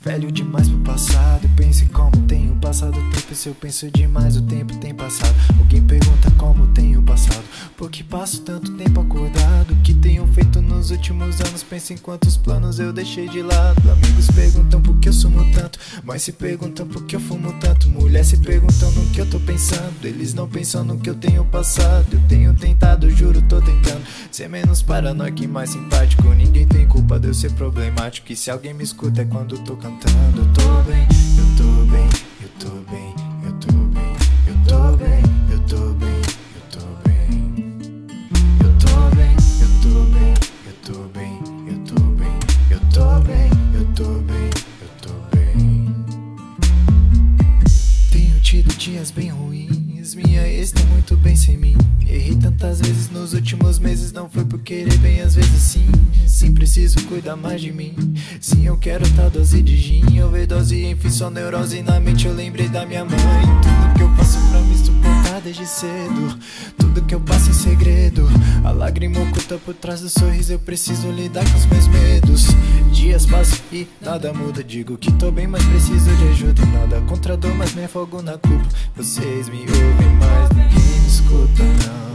velho demais pro passado. Pense como tenho passado o tempo. É se eu penso demais, o tempo tem passado. Alguém pergunta como tenho passado. Por que passo tanto tempo acordado? O que tenho feito nos últimos anos? Penso em quantos planos eu deixei de lado. Amigos perguntam por que eu sumo tanto. Mas se perguntam por que eu fumo tanto. Mulher se perguntam no que eu tô pensando. Eles não pensam no que eu tenho passado. Eu tenho tentado, juro, tô tentando. Ser menos paranoico e mais simpático. Ninguém culpa de eu ser problemático. E se alguém me escuta é quando tô cantando. Eu tô bem, eu tô bem, eu tô bem, eu tô bem, eu tô bem, eu tô bem, eu tô bem. Eu tô bem, eu tô bem, eu tô bem, eu tô bem, eu tô bem, eu tô bem, eu tô bem. Tenho tido dias bem ruins, minha ex tá muito bem sem mim. Errei tantas vezes nos últimos meses, não foi querer bem, às vezes sim. Sim, preciso cuidar mais de mim. Sim, eu quero tá dose de gin, overdose, enfim, só neurose na mente. Eu lembrei da minha mãe, tudo que eu faço pra me suportar desde cedo. Tudo que eu passo em segredo. A lágrima oculta por trás do sorriso, eu preciso lidar com os meus medos. Dias passam e nada muda. Digo que tô bem, mas preciso de ajuda. Nada contra dor, mas me afogo na culpa. Vocês me ouvem, mas ninguém me escuta, não.